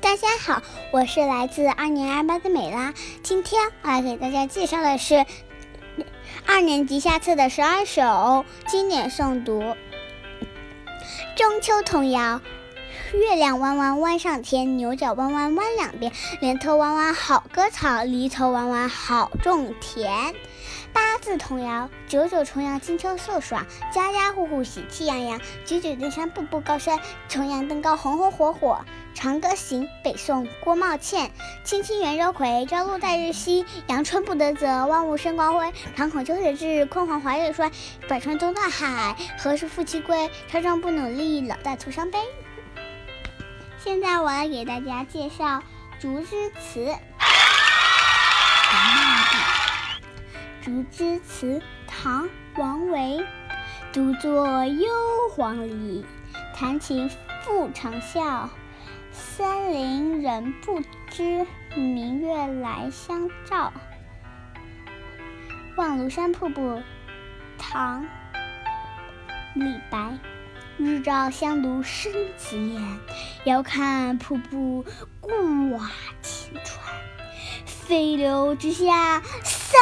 大家好，我是来自二年二班的美拉。今天我要给大家介绍的是二年级下册的十二首经典诵读。中秋童谣：月亮弯弯弯上天，牛角弯弯弯两边，莲头弯弯好割草，犁头弯弯好种田。八字童谣：九九重阳金秋素爽，家家户户喜气洋洋。九九登山步步高升，重阳登高红红火火。长歌行，北宋郭茂倩。青青园中葵，朝露待日晞。阳春布德泽，万物生光辉。常恐秋水至，焜黄华叶衰。百川东到海，何时复其归？朝朝不努力，老大徒伤悲。现在我来给大家介绍《竹枝词》。《竹枝词》唐·王维，独坐幽篁里，弹琴复长啸。森林人不知，明月来相照。望庐山瀑布，唐·李白，日照香炉生紫烟，遥看瀑布挂前川。飞流直下三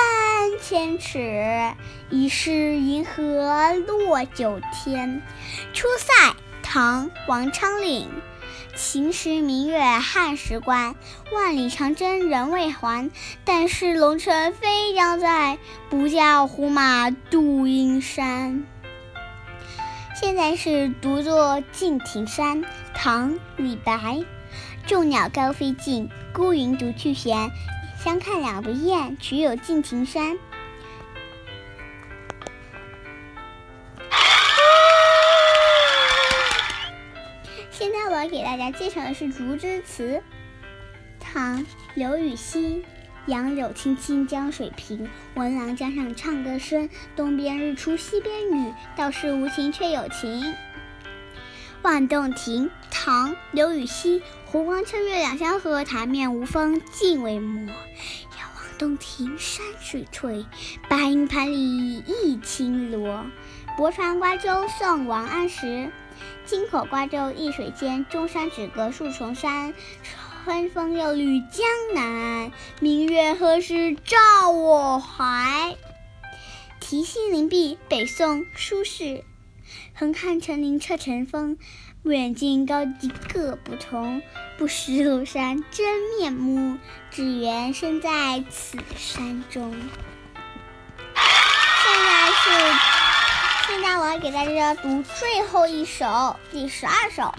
千尺，疑是银河落九天。出塞，唐·王昌龄。秦时明月汉时关，万里长征人未还。但使龙城飞将在，不教胡马度阴山。现在是独坐敬亭山，唐·李白。众鸟高飞尽，孤云独去闲。相看两不厌，只有敬亭山。大家介绍的是《竹枝词》，唐·刘禹锡。杨柳青青江水平，闻郎江上唱歌声。东边日出西边雨，道是无晴却有晴。望洞庭，唐·刘禹锡。湖光秋月两相和，潭面无风镜未磨。遥望洞庭山水翠，白银盘里一青螺。泊船瓜洲宋王安石。京口瓜洲一水间，中山只隔数重山。春风又绿江南岸，明月何时照我还？题西林壁，北宋·苏轼。横看成岭侧成峰，远近高低各不同。不识庐山真面目，只缘身在此山中。那我要给大家读最后一首，第十二首《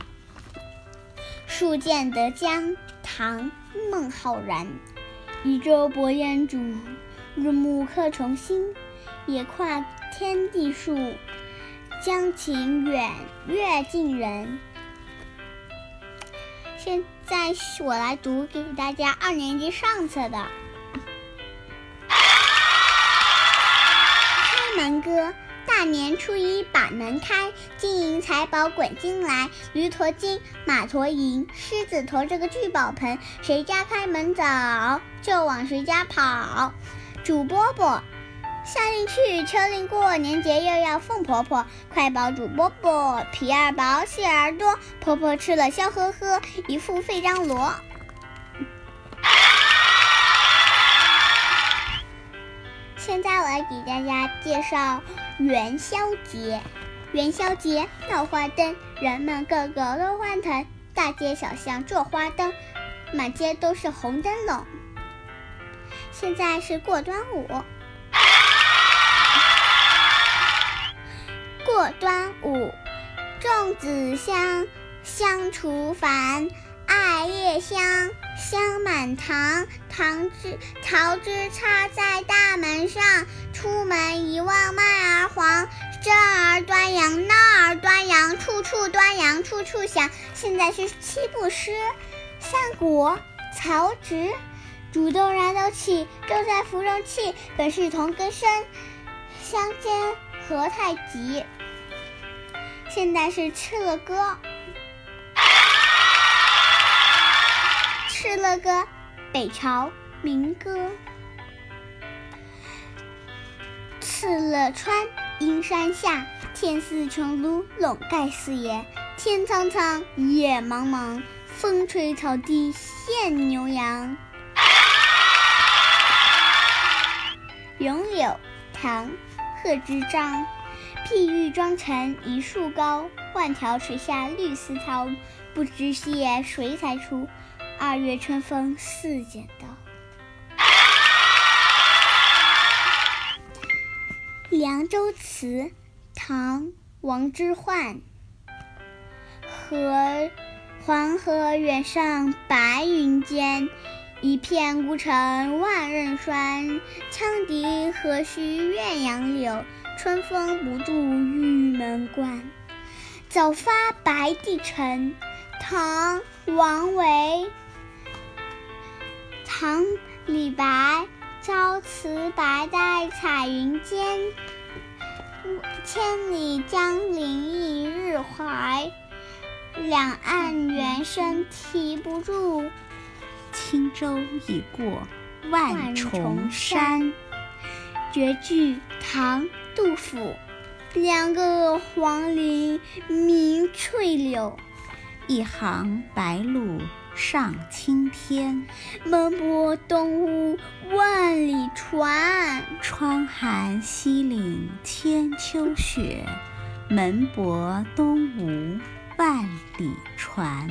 树见得江》，唐·孟浩然。移舟泊烟渚，日暮客从心。野跨天地树，江情远月近人。现在我来读给大家二年级上册的《开门歌》。大年初一把门开，金银财宝滚进来。驴驮金，马驮银，狮子驮着个聚宝盆。谁家开门早，就往谁家跑。煮饽饽，夏令去，秋令过，年节又要奉婆婆。快包煮饽饽，皮儿薄，馅儿多。婆婆吃了笑呵呵，一副废张罗。现在我来给大家介绍元宵节。元宵节闹花灯，人们个个都欢腾，大街小巷做花灯，满街都是红灯笼。现在是过端午。过端午，粽子香，香厨房。艾叶香，香满堂，糖枝桃枝插在大门儿端阳，那儿端阳，处处端阳，处处响。现在是七步诗：三国，曹植。煮豆燃豆萁，豆在釜中泣，本是同根生，相煎何太急。现在是敕勒歌。敕勒歌，北朝民歌。敕勒川，阴山下，天似穹庐，笼盖四野。天苍苍，野茫茫，风吹草低见牛羊。咏柳，唐·贺知章。碧玉妆成一树高，万条垂下绿丝绦。不知细叶谁裁出？二月春风似剪刀。《凉州词》唐·王之涣。河黄河远上白云间，一片孤城万仞山。羌笛何须怨杨柳，春风不度玉门关。早发白帝城，唐·王维。唐·李白。朝辞白带彩云间，千里江陵一日还。两岸猿声啼不住，轻舟已过万重山。绝句，唐·杜甫。两个黄鹂鸣翠柳，一行白鹭。上青天，门泊东吴万里船。窗含西岭千秋雪，门泊东吴万里船。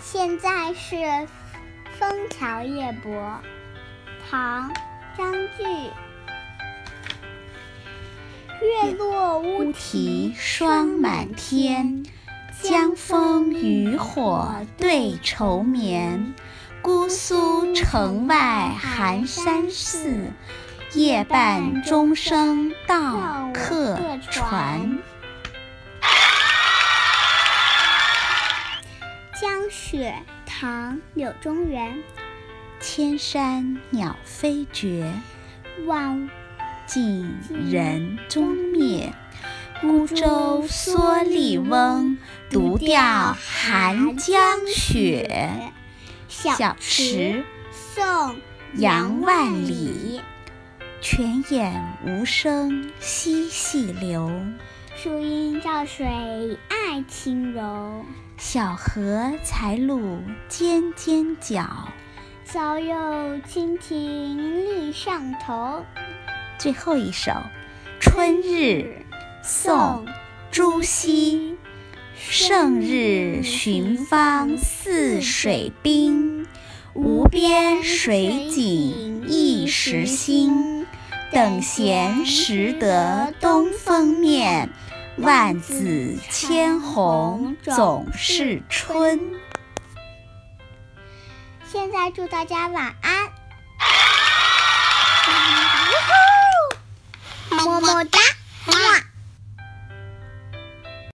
现在是《枫桥夜泊》，唐·张继。月落乌啼霜满天。江枫渔火对愁眠，姑苏城外寒山寺，夜半钟声到客船。江雪，唐·柳宗元。千山鸟飞绝，万径人踪灭。孤舟蓑笠翁，独钓寒江雪。小池，宋·杨万里。泉眼无声惜细流，树阴照水爱晴柔。小荷才露尖尖角，早有蜻蜓立上头。最后一首，春日。宋·朱熹。胜日寻芳泗水滨，无边水景一时新。等闲识得东风面，万紫千红总是春。现在祝大家晚安，么么哒。